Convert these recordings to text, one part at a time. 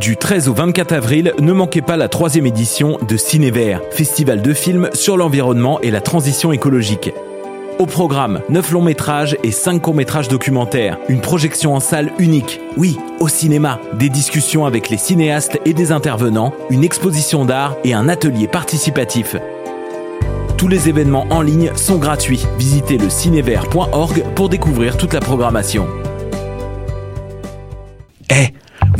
Du 13 au 24 avril, ne manquez pas la troisième édition de Cinévert, festival de films sur l'environnement et la transition écologique. Au programme, 9 longs métrages et 5 courts métrages documentaires. Une projection en salle unique. Oui, au cinéma. Des discussions avec les cinéastes et des intervenants, une exposition d'art et un atelier participatif. Tous les événements en ligne sont gratuits. Visitez le cinévert.org pour découvrir toute la programmation.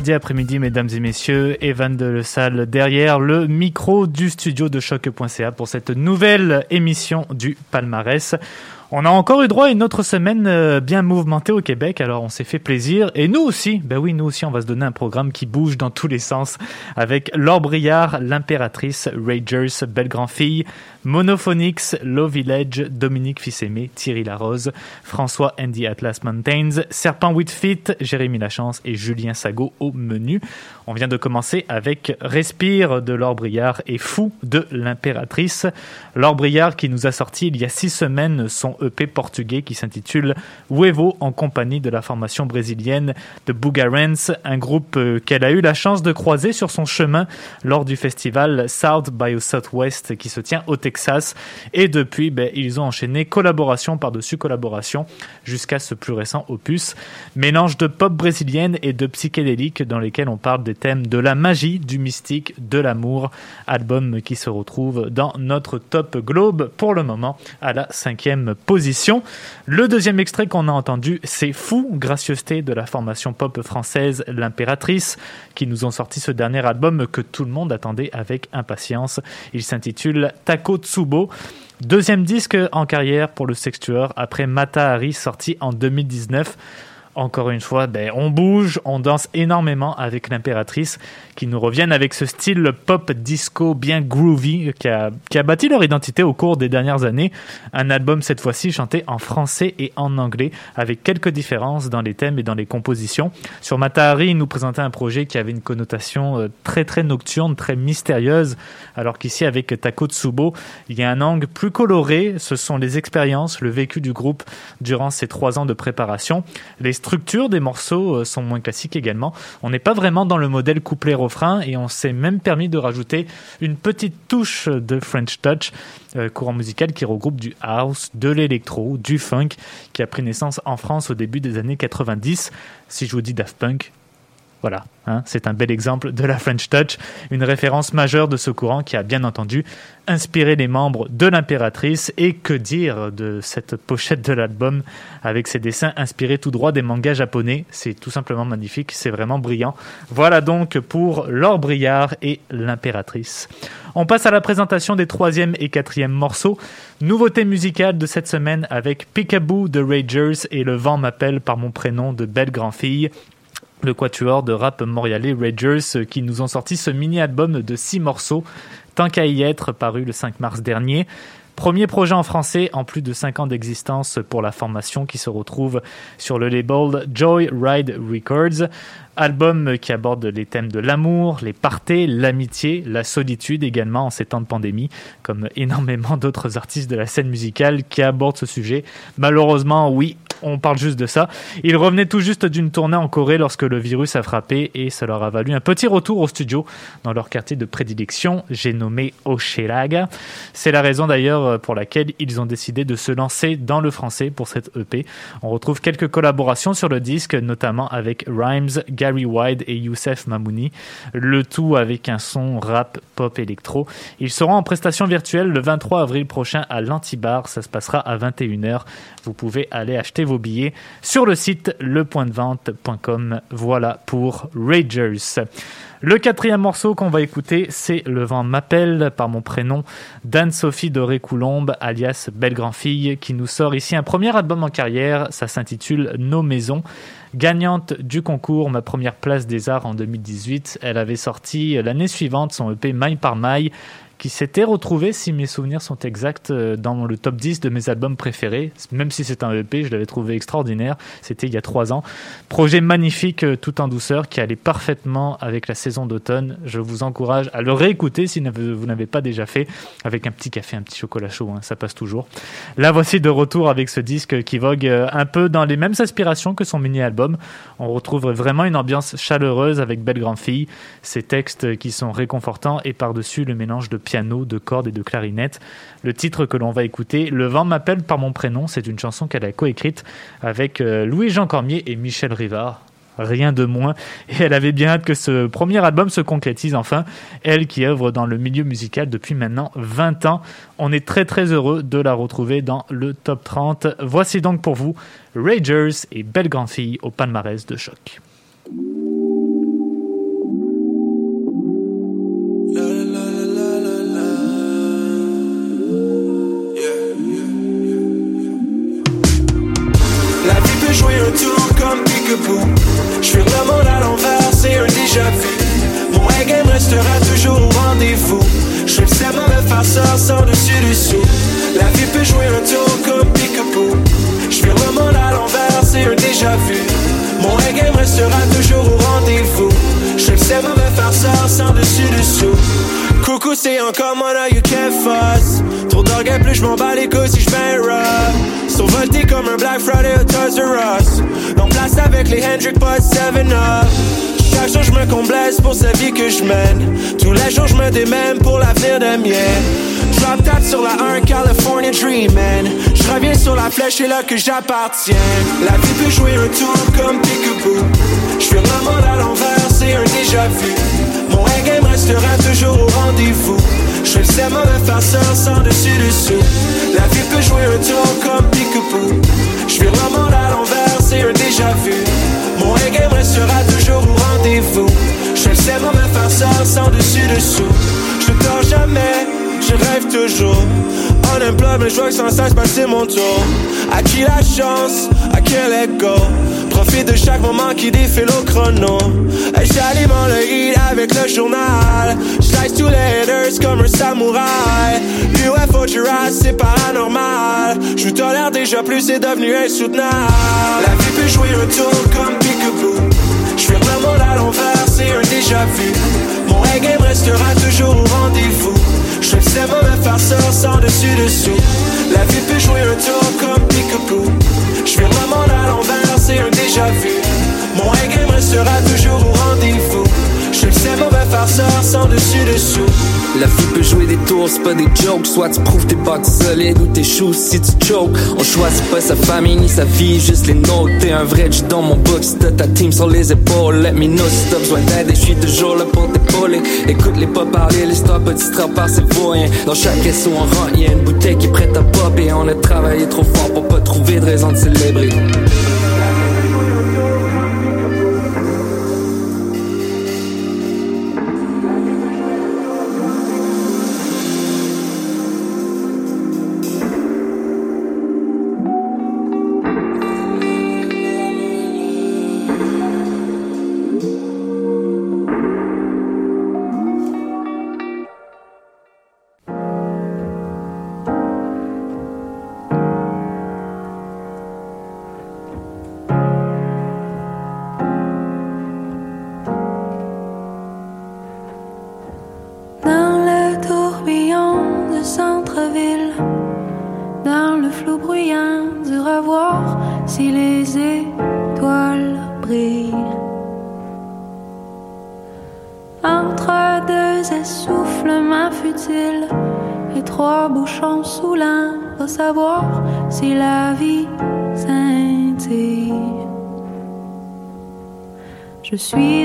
vendredi après-midi, mesdames et messieurs. Evan de Le Salle derrière le micro du studio de choc.ca pour cette nouvelle émission du palmarès. On a encore eu droit à une autre semaine euh, bien mouvementée au Québec, alors on s'est fait plaisir. Et nous aussi, ben oui, nous aussi, on va se donner un programme qui bouge dans tous les sens avec Laure Briard, l'impératrice, Ragers, Belle Grand-Fille, Monophonics, Low Village, Dominique Fils-Aimé, Thierry Larose, François Andy Atlas Mountains, Serpent Whitfit, Jérémy Lachance et Julien Sago au menu. On vient de commencer avec Respire de Laure Briard et Fou de l'impératrice. Laure Briard qui nous a sorti il y a six semaines son EP portugais qui s'intitule Huevo en compagnie de la formation brésilienne de Bugarens, un groupe euh, qu'elle a eu la chance de croiser sur son chemin lors du festival South by Southwest qui se tient au Texas. Et depuis, ben, ils ont enchaîné collaboration par-dessus collaboration jusqu'à ce plus récent opus. Mélange de pop brésilienne et de psychédélique dans lesquels on parle des thèmes de la magie, du mystique, de l'amour. Album qui se retrouve dans notre top globe pour le moment à la cinquième Le deuxième extrait qu'on a entendu, c'est Fou, gracieuseté de la formation pop française L'Impératrice, qui nous ont sorti ce dernier album que tout le monde attendait avec impatience. Il s'intitule Tako Tsubo. Deuxième disque en carrière pour le sextueur après Mata Hari sorti en 2019. Encore une fois, ben, on bouge, on danse énormément avec l'impératrice qui nous reviennent avec ce style pop disco bien groovy qui a, qui a bâti leur identité au cours des dernières années. Un album cette fois-ci chanté en français et en anglais avec quelques différences dans les thèmes et dans les compositions. Sur Matahari, il nous présentait un projet qui avait une connotation euh, très très nocturne, très mystérieuse, alors qu'ici avec Tako Tsubo, il y a un angle plus coloré. Ce sont les expériences, le vécu du groupe durant ces trois ans de préparation. Structures des morceaux euh, sont moins classiques également. On n'est pas vraiment dans le modèle couplet-refrain et on s'est même permis de rajouter une petite touche de French Touch, euh, courant musical qui regroupe du house, de l'électro, du funk, qui a pris naissance en France au début des années 90. Si je vous dis Daft Punk, voilà, hein, c'est un bel exemple de la French Touch, une référence majeure de ce courant qui a bien entendu inspiré les membres de l'impératrice et que dire de cette pochette de l'album avec ses dessins inspirés tout droit des mangas japonais. C'est tout simplement magnifique, c'est vraiment brillant. Voilà donc pour Laure Briard et l'impératrice. On passe à la présentation des troisième et quatrième morceaux. Nouveauté musicale de cette semaine avec Peekaboo de Ragers et Le vent m'appelle par mon prénom de Belle Grand-Fille le quatuor de rap montréalais Ragers qui nous ont sorti ce mini-album de six morceaux, tant qu'à y être, paru le 5 mars dernier. Premier projet en français en plus de 5 ans d'existence pour la formation qui se retrouve sur le label Joy Ride Records. Album qui aborde les thèmes de l'amour, les parties, l'amitié, la solitude également en ces temps de pandémie, comme énormément d'autres artistes de la scène musicale qui abordent ce sujet. Malheureusement, oui, on parle juste de ça. Ils revenaient tout juste d'une tournée en Corée lorsque le virus a frappé et ça leur a valu un petit retour au studio dans leur quartier de prédilection, j'ai nommé Oshelaga. C'est la raison d'ailleurs pour laquelle ils ont décidé de se lancer dans le français pour cette EP. On retrouve quelques collaborations sur le disque, notamment avec Rhymes, Gary Wide et Youssef Mamouni, le tout avec un son rap pop électro. Ils seront en prestation virtuelle le 23 avril prochain à l'Antibar, ça se passera à 21h. Vous pouvez aller acheter vos billets sur le site lepointdevente.com. Voilà pour Ragers. Le quatrième morceau qu'on va écouter, c'est Le vent m'appelle par mon prénom d'Anne-Sophie Doré-Coulombe, alias Belle Grand-Fille, qui nous sort ici un premier album en carrière. Ça s'intitule Nos Maisons. Gagnante du concours Ma première place des arts en 2018, elle avait sorti l'année suivante son EP Maille par Maille qui s'était retrouvé, si mes souvenirs sont exacts, euh, dans le top 10 de mes albums préférés. Même si c'est un EP, je l'avais trouvé extraordinaire. C'était il y a trois ans. Projet magnifique, euh, tout en douceur, qui allait parfaitement avec la saison d'automne. Je vous encourage à le réécouter si vous n'avez pas déjà fait, avec un petit café, un petit chocolat chaud, hein, ça passe toujours. Là, voici de retour avec ce disque qui vogue euh, un peu dans les mêmes aspirations que son mini-album. On retrouve vraiment une ambiance chaleureuse avec Belle Grand Fille, ces textes qui sont réconfortants et par-dessus le mélange de piano, de cordes et de clarinette. Le titre que l'on va écouter, Le vent m'appelle par mon prénom, c'est une chanson qu'elle a coécrite avec euh, Louis-Jean Cormier et Michel Rivard. Rien de moins. Et elle avait bien hâte que ce premier album se concrétise enfin. Elle qui œuvre dans le milieu musical depuis maintenant 20 ans. On est très très heureux de la retrouver dans le top 30. Voici donc pour vous Ragers et Belle Grand Fille au palmarès de choc. Sans dessus dessous. La vie peut jouer un tour comme peekaboo. Je le monde à l'envers, c'est un déjà vu. Mon A-game restera toujours au rendez-vous. Je sais mauvais farceur sans dessus dessous. Coucou, c'est encore moi là, you can't fuss. Trop d'orgueil, plus je m'en bats les couilles si je. Survolté comme un Black Friday au Toys R Us. En place avec les Hendrick Boys 7-Up. Chaque jour je me comblesse pour cette vie que je mène. Tous les jours je me démène pour l'avenir des miens. Drop tap sur la 1 California Dreamin'. Je reviens sur la flèche et là que j'appartiens. La vie peut jouer un tour comme peekaboo. Je fais le monde à l'envers, c'est un déjà vu. Mon A-game restera toujours au rendez-vous. Je le sais, mauvais farceur sans dessus dessous. La vie peut jouer un tour comme peekaboo. Je fais le monde à l'envers, c'est un déjà vu. Mon A-game restera toujours au rendez-vous. Je le sais, mauvais farceur sans dessus dessous. Je dors jamais, je rêve toujours. On aime mais je vois que sans cesse passer mon tour. À qui la chance, à quel ego? Profite de chaque moment qui défile au chrono. J'alimente le hit avec le journal. J'laisse tous les haters comme un samouraï. UFO Jurassic, c'est paranormal. Je vous tolère déjà plus, c'est devenu insoutenable. La vie peut jouer un tour comme peekaboo. Je le monde à l'envers, c'est un déjà vu. Mon A-game restera toujours au rendez-vous. Je sais, mauvais farceur sans dessus dessous. La vie peut jouer un tour comme peekaboo. Je le monde à l'envers, un déjà vu. Mon A-game restera toujours au rendez-vous. Je le sais, mauvais farceur sans dessus dessous. La vie peut jouer des tours, c'est pas des jokes. Soit tu prouves tes bottes solides ou tes choux si tu choke. On choisit pas sa famille ni sa vie, juste les nôtres. T'es un vrai G dans mon si t'as ta team sur les épaules. Let me know si t'as besoin d'aide et je suis toujours là pour t'épauler. Écoute-les pas parler, l'histoire pas distraire par ses voyants. Dans chaque SO on rentre, y'a une bouteille qui est prête à popper. On a travaillé trop fort pour pas trouver de raison de célébrer. Je suis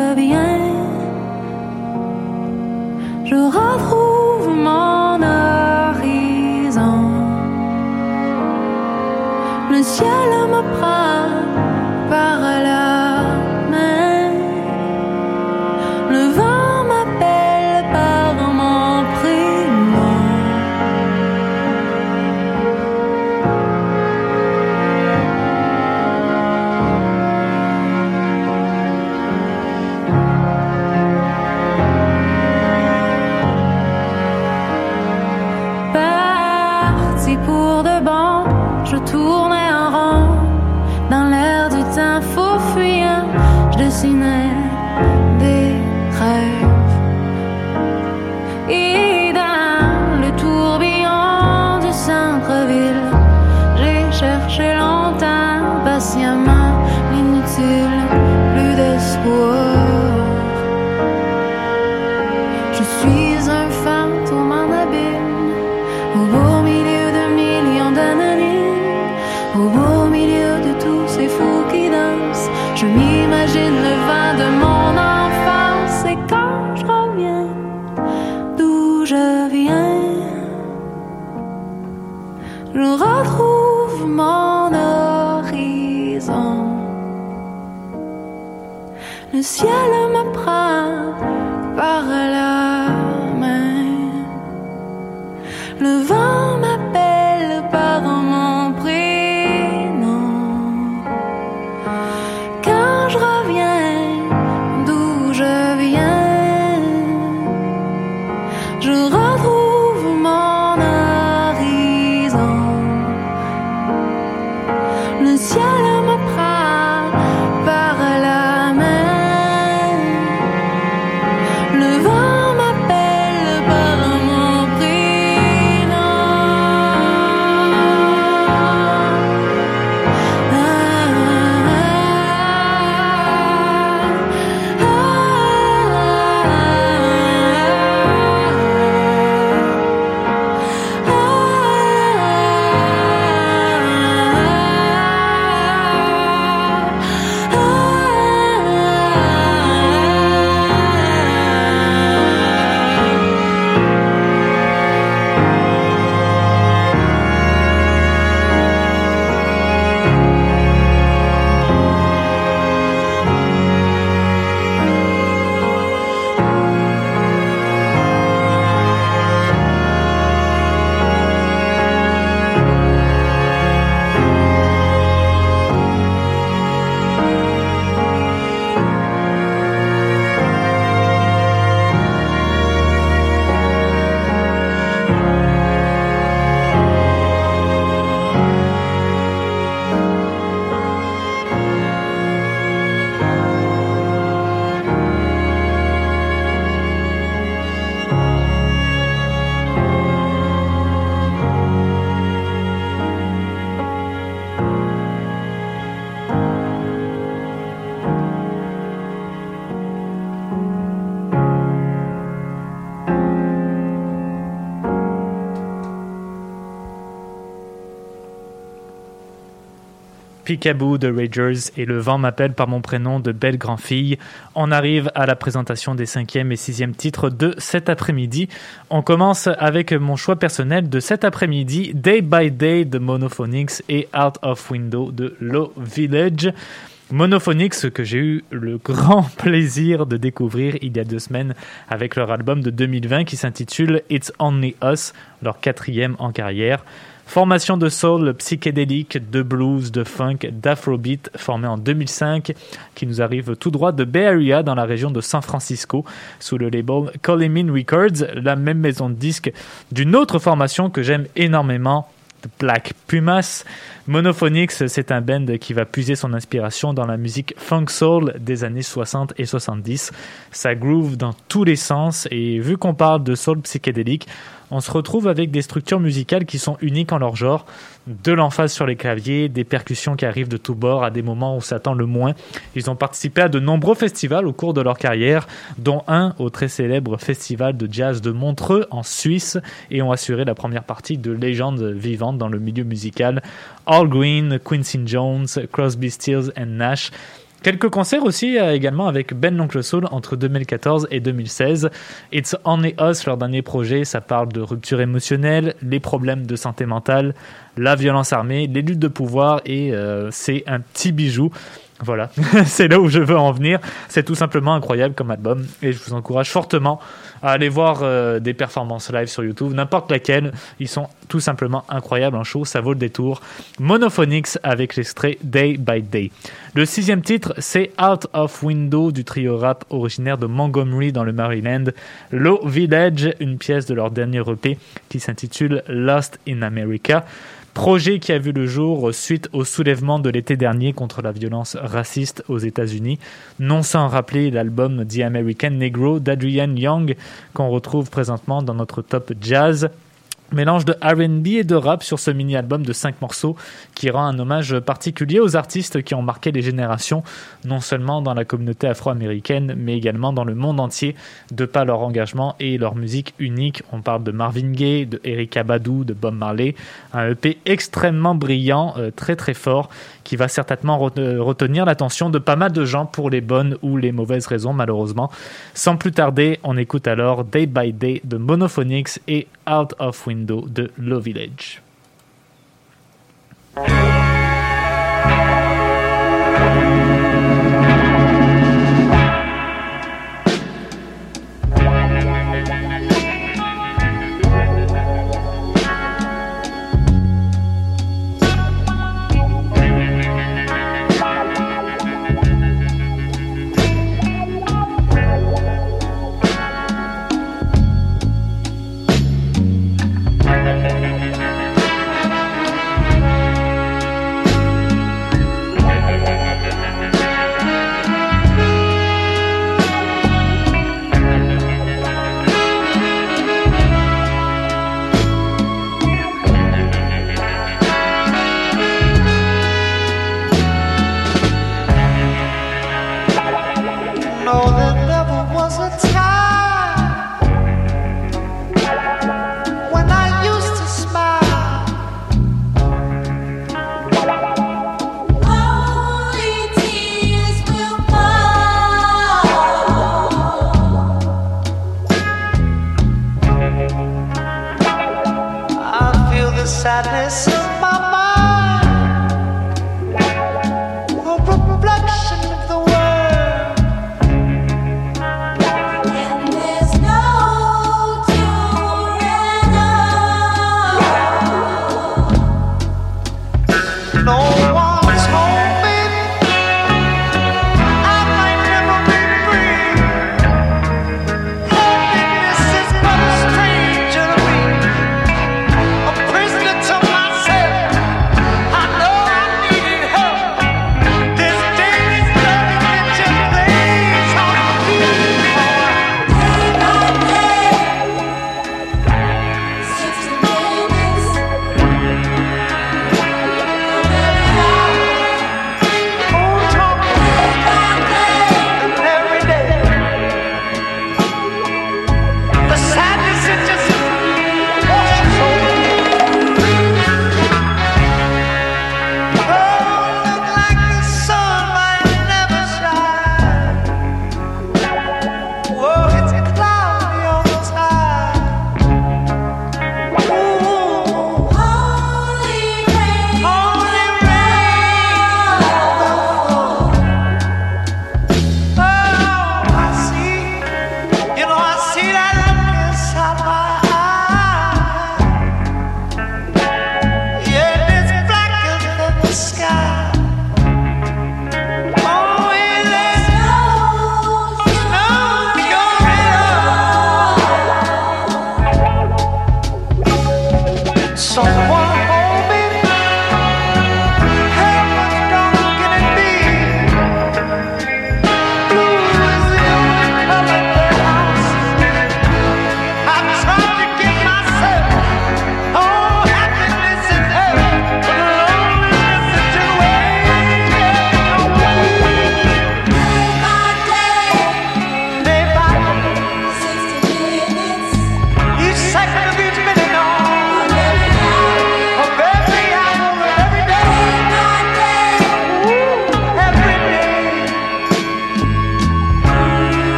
d'où je Picaboo de Ragers et Le vent m'appelle par mon prénom de Belle Grand-Fille. On arrive à la présentation des cinquième et sixième titres de cet après-midi. On commence avec mon choix personnel de cet après-midi, Day by Day de Monophonics et Out of Window de Low Village. Monophonics que j'ai eu le grand plaisir de découvrir il y a deux semaines avec leur album de 2020 qui s'intitule It's Only Us, leur quatrième en carrière. Formation de soul psychédélique, de blues, de funk, d'afrobeat formée en 2005 qui nous arrive tout droit de Bay Area dans la région de San Francisco sous le label Coleman Records, la même maison de disques d'une autre formation que j'aime énormément, Black Pumas. Monophonics, c'est un band qui va puiser son inspiration dans la musique funk soul des années 60 et 70. Ça groove dans tous les sens et vu qu'on parle de soul psychédélique, on se retrouve avec des structures musicales qui sont uniques en leur genre, de l'emphase sur les claviers, des percussions qui arrivent de tous bords à des moments où ça tend le moins. Ils ont participé à de nombreux festivals au cours de leur carrière, dont un au très célèbre festival de jazz de Montreux en Suisse et ont assuré la première partie de légendes vivantes dans le milieu musical. All Green, Quincy Jones, Crosby, Stills and Nash. Quelques concerts aussi euh, également avec Ben l'Oncle Soul entre 2014 et 2016. It's Only Us, leur dernier projet, ça parle de rupture émotionnelle, les problèmes de santé mentale, la violence armée, les luttes de pouvoir et euh, c'est un petit bijou. Voilà, c'est là où je veux en venir. C'est tout simplement incroyable comme album et je vous encourage fortement à aller voir euh, des performances live sur YouTube, n'importe laquelle. Ils sont tout simplement incroyables en show, ça vaut le détour. Monophonics avec l'extrait Day by Day. Le sixième titre, c'est Out of Window du trio rap originaire de Montgomery dans le Maryland. Low Village, une pièce de leur dernier EP qui s'intitule Lost in America. Projet qui a vu le jour suite au soulèvement de l'été dernier contre la violence raciste aux États-Unis. Non sans rappeler l'album The American Negro d'Adrian Young qu'on retrouve présentement dans notre top jazz. Mélange de RB et de rap sur ce mini-album de 5 morceaux qui rend un hommage particulier aux artistes qui ont marqué les générations, non seulement dans la communauté afro-américaine, mais également dans le monde entier, de par leur engagement et leur musique unique. On parle de Marvin Gaye, de Erykah Badu, de Bob Marley, un EP extrêmement brillant, euh, très très fort, qui va certainement euh, retenir l'attention de pas mal de gens pour les bonnes ou les mauvaises raisons, malheureusement. Sans plus tarder, on écoute alors Day by Day de Monophonics et Out of Window de Low Village.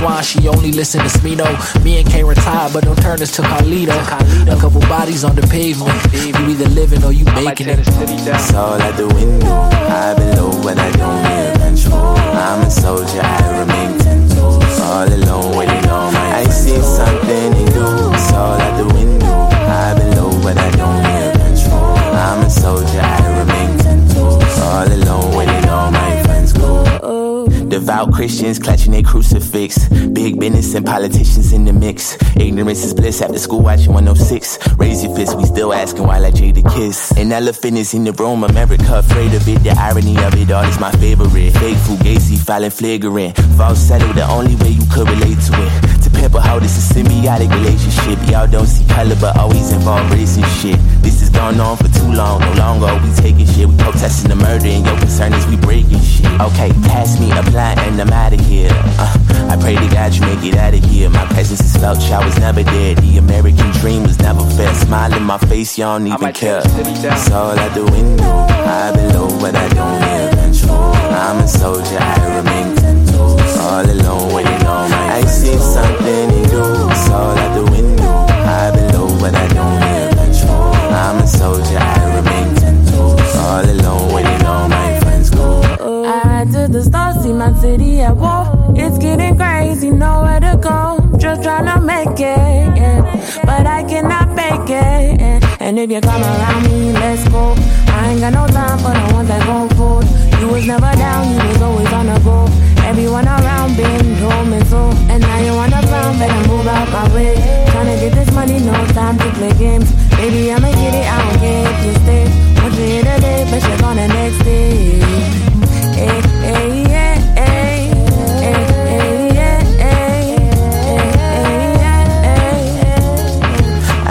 Real black swan, she only listen to Smino. Me and K retired, but don't turn us to Carlito. A couple bodies on the pavement. You either living or you making it. It's all out the window. I below, but I don't hear control. I'm a soldier, I remain ten toes. All alone, waiting on my. I see something Devout Christians clutching their crucifix. Big business and politicians in the mix. Ignorance is bliss after school watching 106. Raise your fist, we still asking why like Jada Kiss. An elephant is in the room, America afraid of it. The irony of it all is my favorite. Fake fugazi, filing flagrant. Falsetto, the only way you could relate to it. Hoe, this is a symbiotic relationship. Y'all don't see color, but always involve race and shit. This has gone on for too long. No longer we taking shit. We protesting the murder, and your concern is we breaking shit. Okay, pass me a blunt and I'm out of here. Uh, I pray to God you make it out of here. My presence is felt, I was never there. The American dream was never fair. Smile in my face, you don't even care. It's all out the window. I below, but I don't hear control. I'm a soldier, I remain. All alone, waiting on my. I see something in you. It's all out the window. I below, but I don't hear control. I'm a soldier, I remain ten toes. All alone, waiting on my friends go. I ride to the stars, see my city at war. It's getting crazy, nowhere to go. Just tryna make it, yeah. but I cannot make it. yeah. And if you come around me, let's go. I ain't got no time for the ones that go cold. You was never down, you was always on the go. Everyone around been told me so. And now you wanna frown, better move out my way. Tryna get this money, no time to play games. Baby, I'ma get it, I don't care if you stay. Want you here today, but you're gone the next day. Hey, hey, yeah,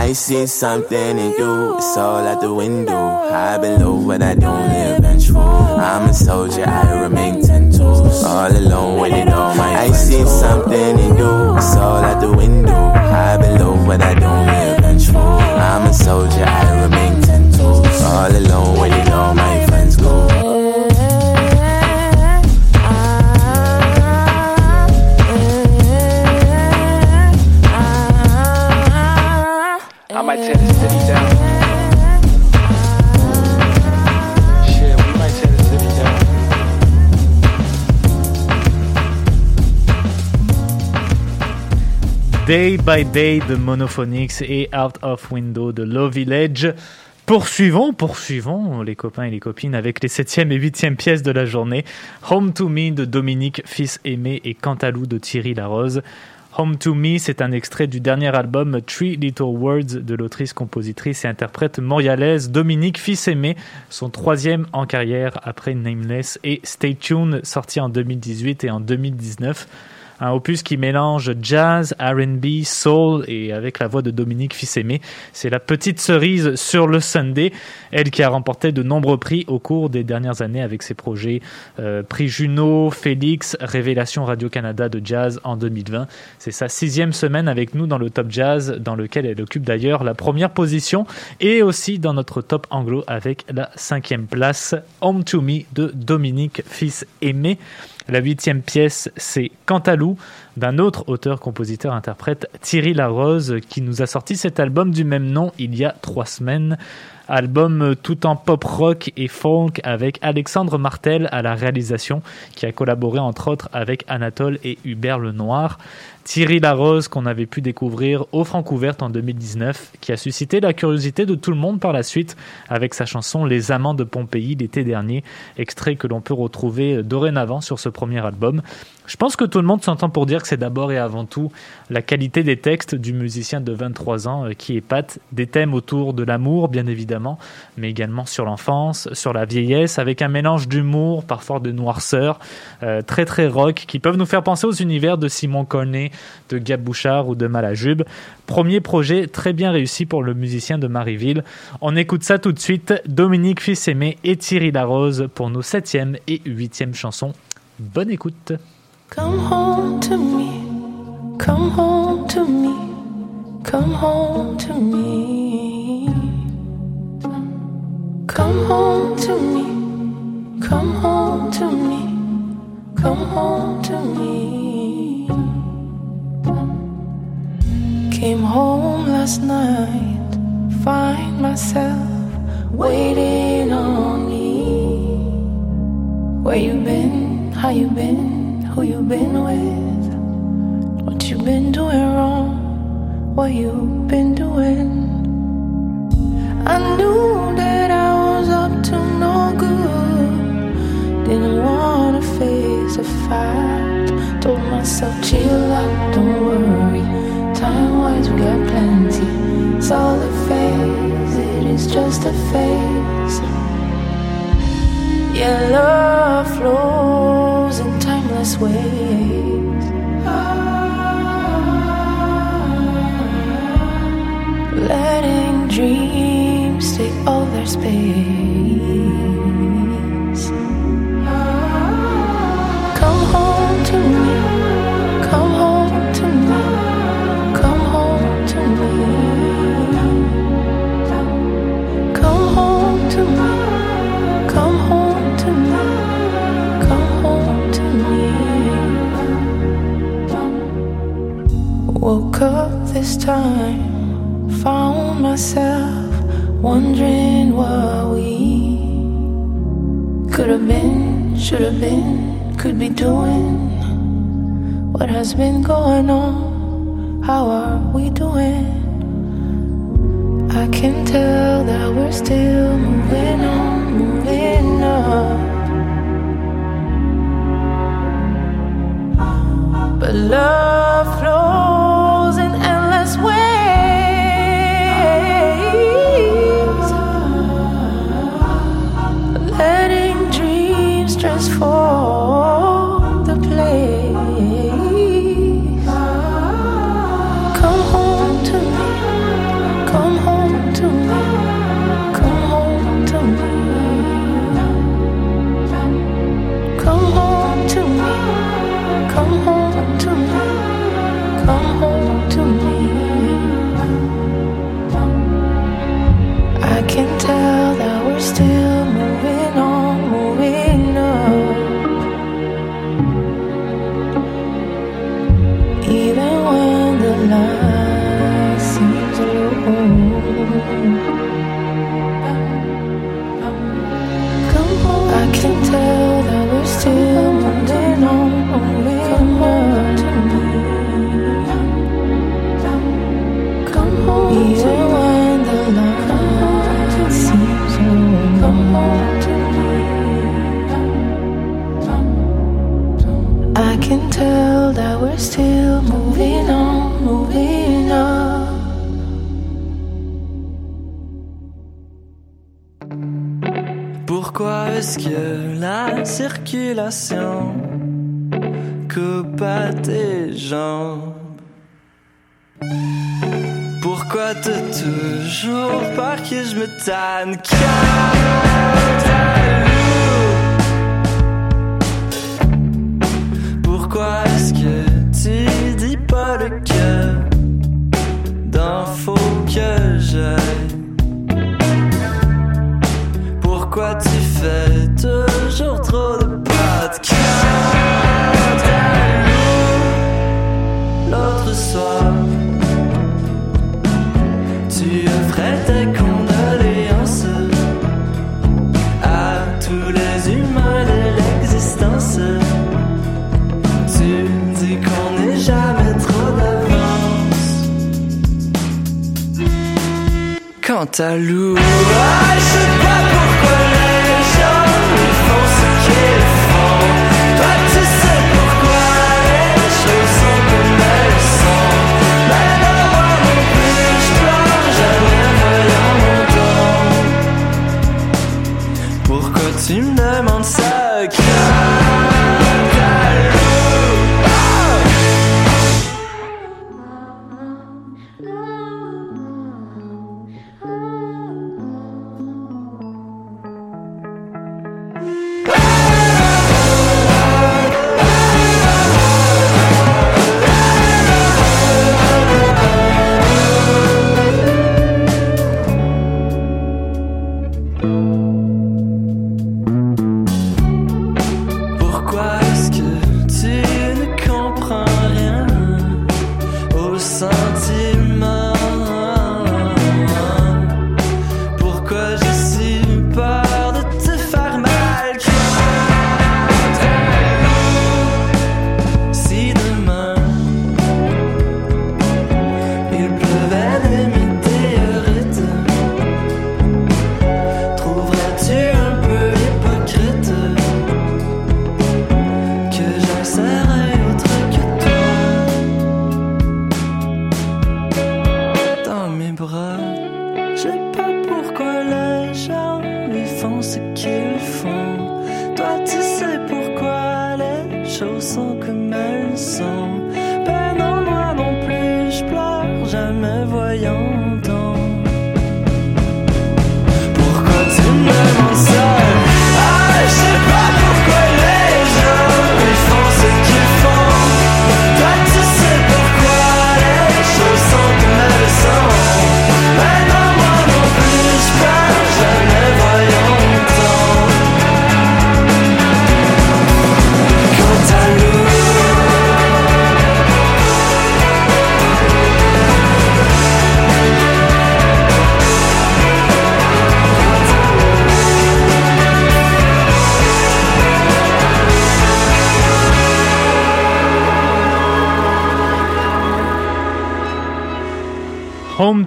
I see something in you, it's all out the window. High below, but I don't live vengeful. I'm a soldier, I remain ten toes. All alone, waiting on my. I see something in you, it's all out the window. High below, but I don't live vengeful. I'm a soldier, I remain ten toes. All alone, waiting on Day by Day de Monophonics et Out of Window de Low Village. Poursuivons, poursuivons les copains et les copines avec les septième et huitième pièces de la journée. Home to Me de Dominique, fils aimé et Cantalou de Thierry Larose. Home to Me, c'est un extrait du dernier album Three Little Words de l'autrice, compositrice et interprète montréalaise Dominique Fils-Aimé, son troisième en carrière après Nameless et Stay Tuned, sorti en 2018 et en 2019. Un opus qui mélange jazz, R&B, soul et avec la voix de Dominique Fils-Aimé. C'est la petite cerise sur le Sunday. Elle qui a remporté de nombreux prix au cours des dernières années avec ses projets euh, Prix Juno, Félix, Révélation Radio-Canada de jazz en 2020. C'est sa sixième semaine avec nous dans le Top Jazz, dans lequel elle occupe d'ailleurs la première position et aussi dans notre Top Anglo avec la cinquième place. Home to Me de Dominique Fils-Aimé. La huitième pièce, c'est Cantalou, d'un autre auteur-compositeur-interprète, Thierry Larose, qui nous a sorti cet album du même nom il y a trois semaines. Album tout en pop rock et folk avec Alexandre Martel à la réalisation, qui a collaboré entre autres avec Anatole et Hubert Lenoir. Thierry Larose qu'on avait pu découvrir au Francouverte en 2019, qui a suscité la curiosité de tout le monde par la suite avec sa chanson Les Amants de Pompéi l'été dernier, extrait que l'on peut retrouver dorénavant sur ce premier album. Je pense que tout le monde s'entend pour dire que c'est d'abord et avant tout la qualité des textes du musicien de 23 ans euh, qui épate, des thèmes autour de l'amour bien évidemment, mais également sur l'enfance, sur la vieillesse, avec un mélange d'humour, parfois de noirceur, euh, très très rock, qui peuvent nous faire penser aux univers de Simon Cornet, de Gab Bouchard ou de Malajube. Premier projet très bien réussi pour le musicien de Marieville. On écoute ça tout de suite. Dominique Fils-Aimé et Thierry Larose pour nos septième et huitième chansons. Bonne écoute. Come home to me, come home to me, come home to me. Come home to me, come home to me, come home to me. Came home last night, find myself waiting on me. Where you been? How you been? Who you been with? What you been doing wrong? What you been doing? I knew that I was up to no good. Didn't wanna face a fact. Told myself, chill out, don't worry. We got plenty. It's all a phase, it is just a phase. Yeah, love flows in timeless ways. Ah, letting dreams take all their space. Up this time, found myself wondering what we could have been, should have been, could be doing. What has been going on? How are we doing? I can tell that we're still moving on, moving up. But love coupe à tes jambes? Pourquoi t'as toujours peur que je me tanne? Quant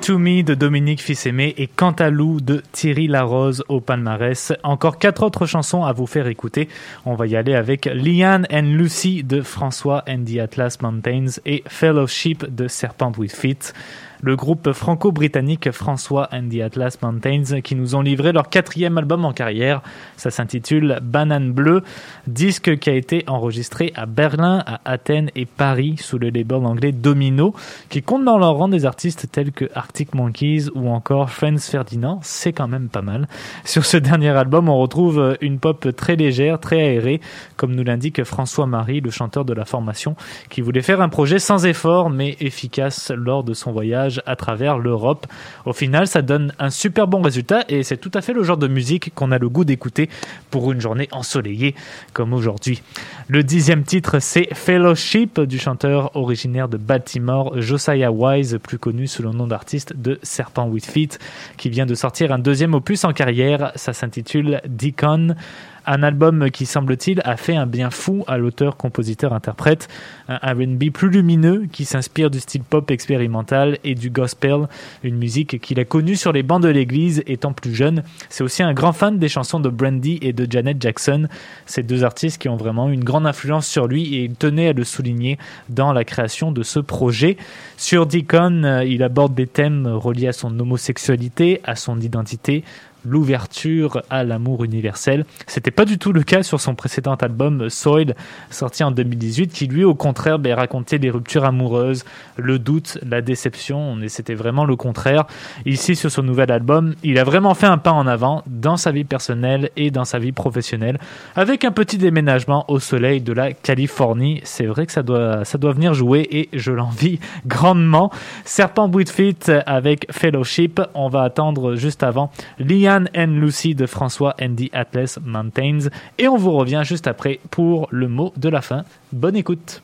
to Me de Dominique Fils-Aimé et Cantalou de Thierry Larose au palmarès. Encore quatre autres chansons à vous faire écouter. On va y aller avec Liane and Lucy de François and the Atlas Mountains et Fellowship de Serpent with Feet. Le groupe franco-britannique François and the Atlas Mountains qui nous ont livré leur quatrième album en carrière. Ça s'intitule Banane Bleue, disque qui a été enregistré à Berlin, à Athènes et Paris sous le label anglais Domino, qui compte dans leur rang des artistes tels que Arctic Monkeys ou encore Franz Ferdinand. C'est quand même pas mal. Sur ce dernier album, on retrouve une pop très légère, très aérée, comme nous l'indique François-Marie, le chanteur de la formation, qui voulait faire un projet sans effort mais efficace lors de son voyage à travers l'Europe. Au final, ça donne un super bon résultat et c'est tout à fait le genre de musique qu'on a le goût d'écouter pour une journée ensoleillée comme aujourd'hui. Le dixième titre, c'est Fellowship du chanteur originaire de Baltimore, Josiah Wise, plus connu sous le nom d'artiste de Serpent with Feet, qui vient de sortir un deuxième opus en carrière. Ça s'intitule Deacon. Un album qui, semble-t-il, a fait un bien fou à l'auteur, compositeur, interprète. Un RB plus lumineux qui s'inspire du style pop expérimental et du gospel, une musique qu'il a connue sur les bancs de l'église étant plus jeune. C'est aussi un grand fan des chansons de Brandy et de Janet Jackson, ces deux artistes qui ont vraiment une grande influence sur lui et il tenait à le souligner dans la création de ce projet. Sur Deacon, euh, il aborde des thèmes reliés à son homosexualité, à son identité, l'ouverture à l'amour universel. C'était pas du tout le cas sur son précédent album Soil, sorti en 2018, qui lui, au contraire, ben, racontait les ruptures amoureuses, le doute, la déception, c'était vraiment le contraire. Ici, sur son nouvel album, il a vraiment fait un pas en avant dans sa vie personnelle et dans sa vie professionnelle, avec un petit déménagement au soleil de la Californie. C'est vrai que ça doit, venir jouer et je l'envie grandement. Serpent Feet avec Fellowship, on va attendre juste avant Liane and Lucy de François and the Atlas Mountains. Et on vous revient juste après pour le mot de la fin. Bonne écoute.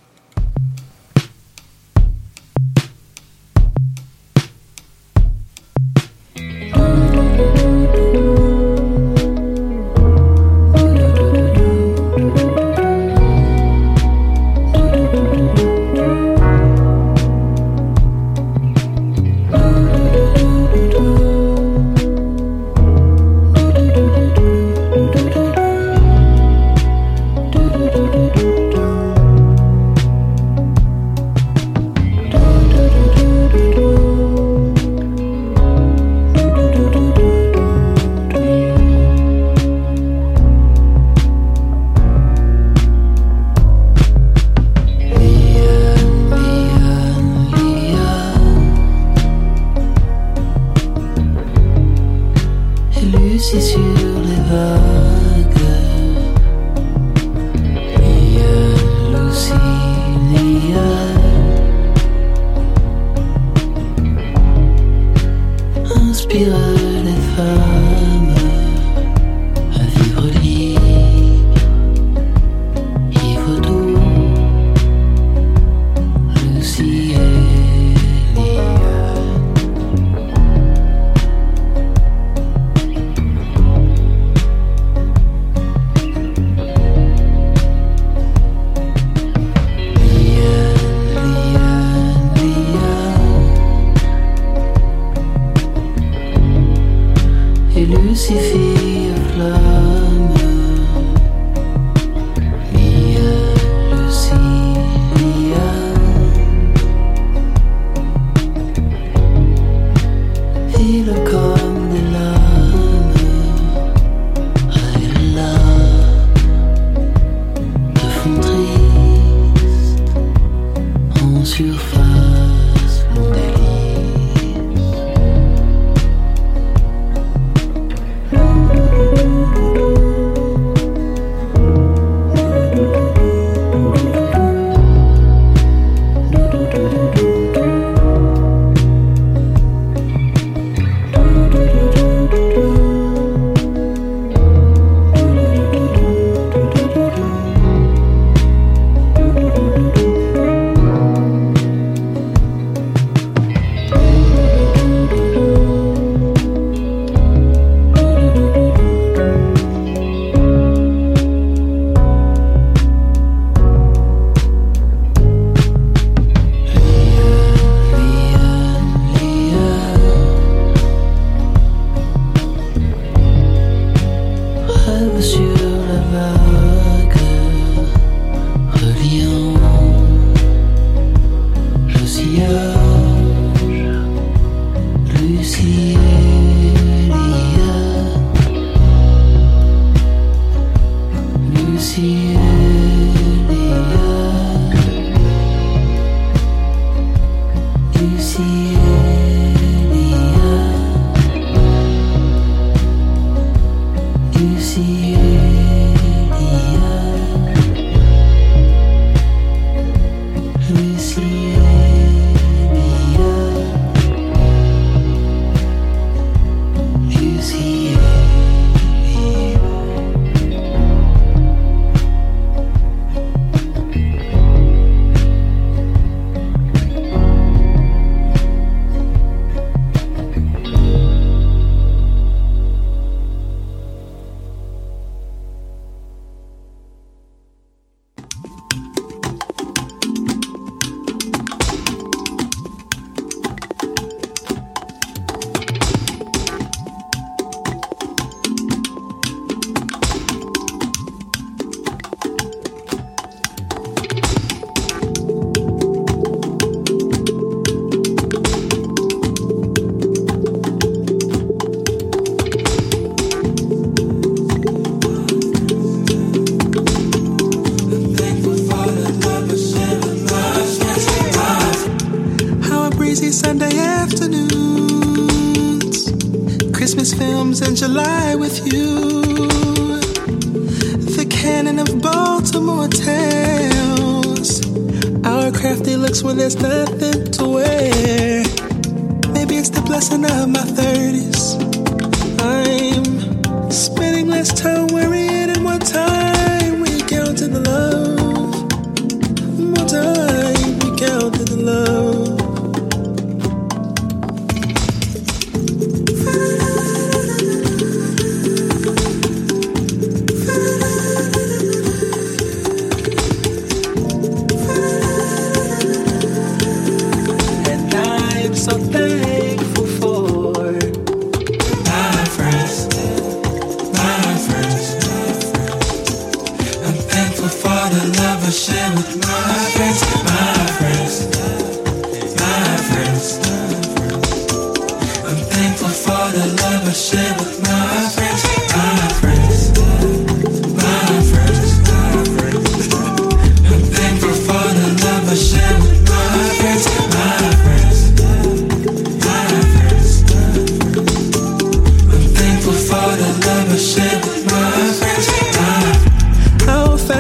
around my thing.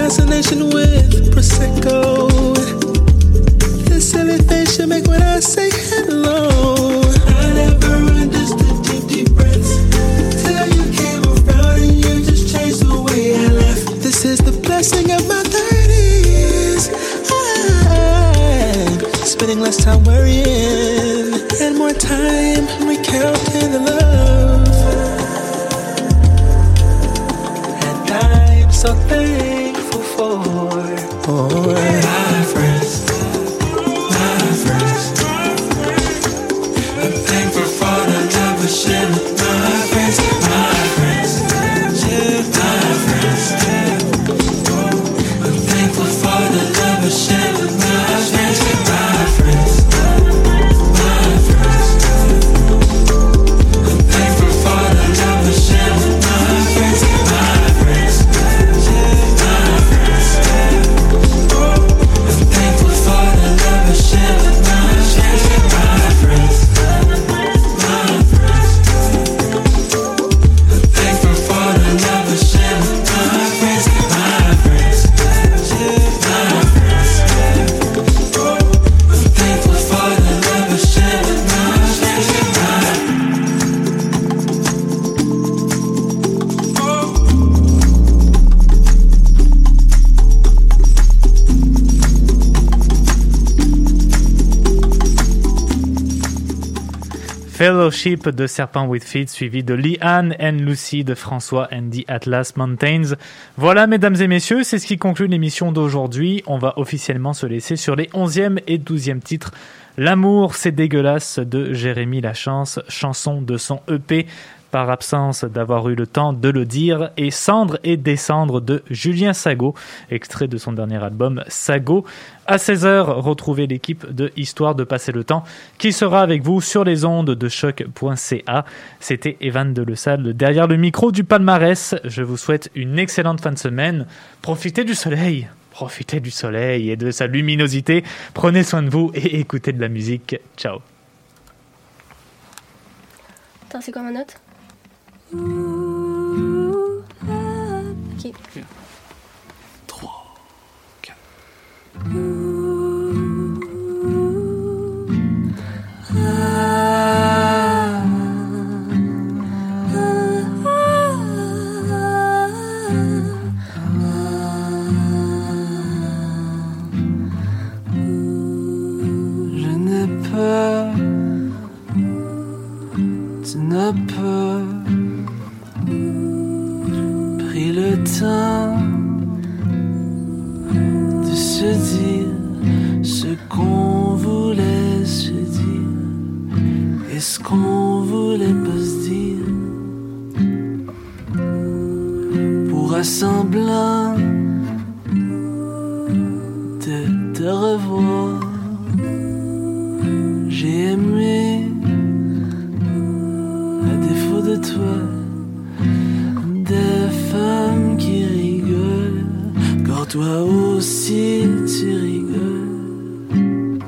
fascination with Prosecco. This silly face you make when I say hello. I never understood deep, deep breaths. Till you came around and you just changed the way I. This is the blessing of my 30s. Ah, spending less time worrying and more time De Serpent with Feet, suivi de Lee Anne and Lucy de François Andy Atlas Mountains. Voilà, mesdames et messieurs, c'est ce qui conclut l'émission d'aujourd'hui. On va officiellement se laisser sur les 11e et 12e titres L'amour, c'est dégueulasse de Jérémy Lachance, chanson de son EP par absence d'avoir eu le temps de le dire, et Cendre et Descendre de Julien Sago, extrait de son dernier album Sago. À 16h, retrouvez l'équipe de Histoire de passer le temps qui sera avec vous sur les ondes de choc.ca. C'était Evan de Le Salle derrière le micro du palmarès. Je vous souhaite une excellente fin de semaine. Profitez du soleil. Profitez du soleil et de sa luminosité. Prenez soin de vous et écoutez de la musique. Ciao. Attends, c'est quoi ma note? Ok. 3, 4. Pas pris le temps de se dire ce qu'on voulait se dire et ce qu'on voulait pas se dire pour assemblant de te revoir. J'ai toi aussi tu rigoles.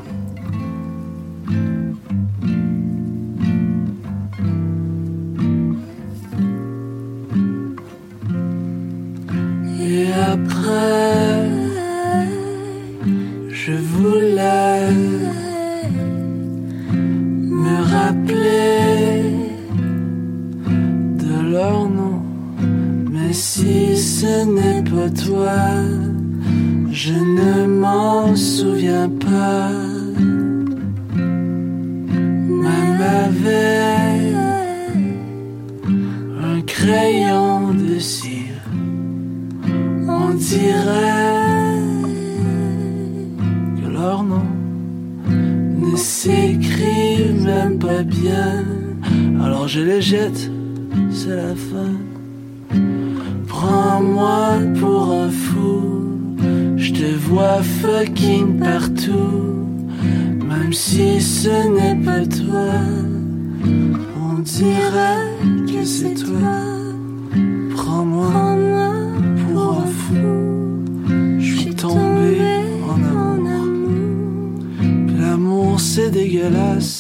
Et après, je voulais me rappeler de leur nom. Mais si ce n'est pas toi, je ne m'en souviens pas. Avec un crayon de cire, on dirait que leur nom ne s'écrit même pas bien. Alors je les jette, c'est la fin. Prends-moi pour vois fucking partout. Même si ce n'est pas toi, on dirait que c'est toi. Prends-moi pour un fou, je suis tombé en amour. L'amour c'est dégueulasse.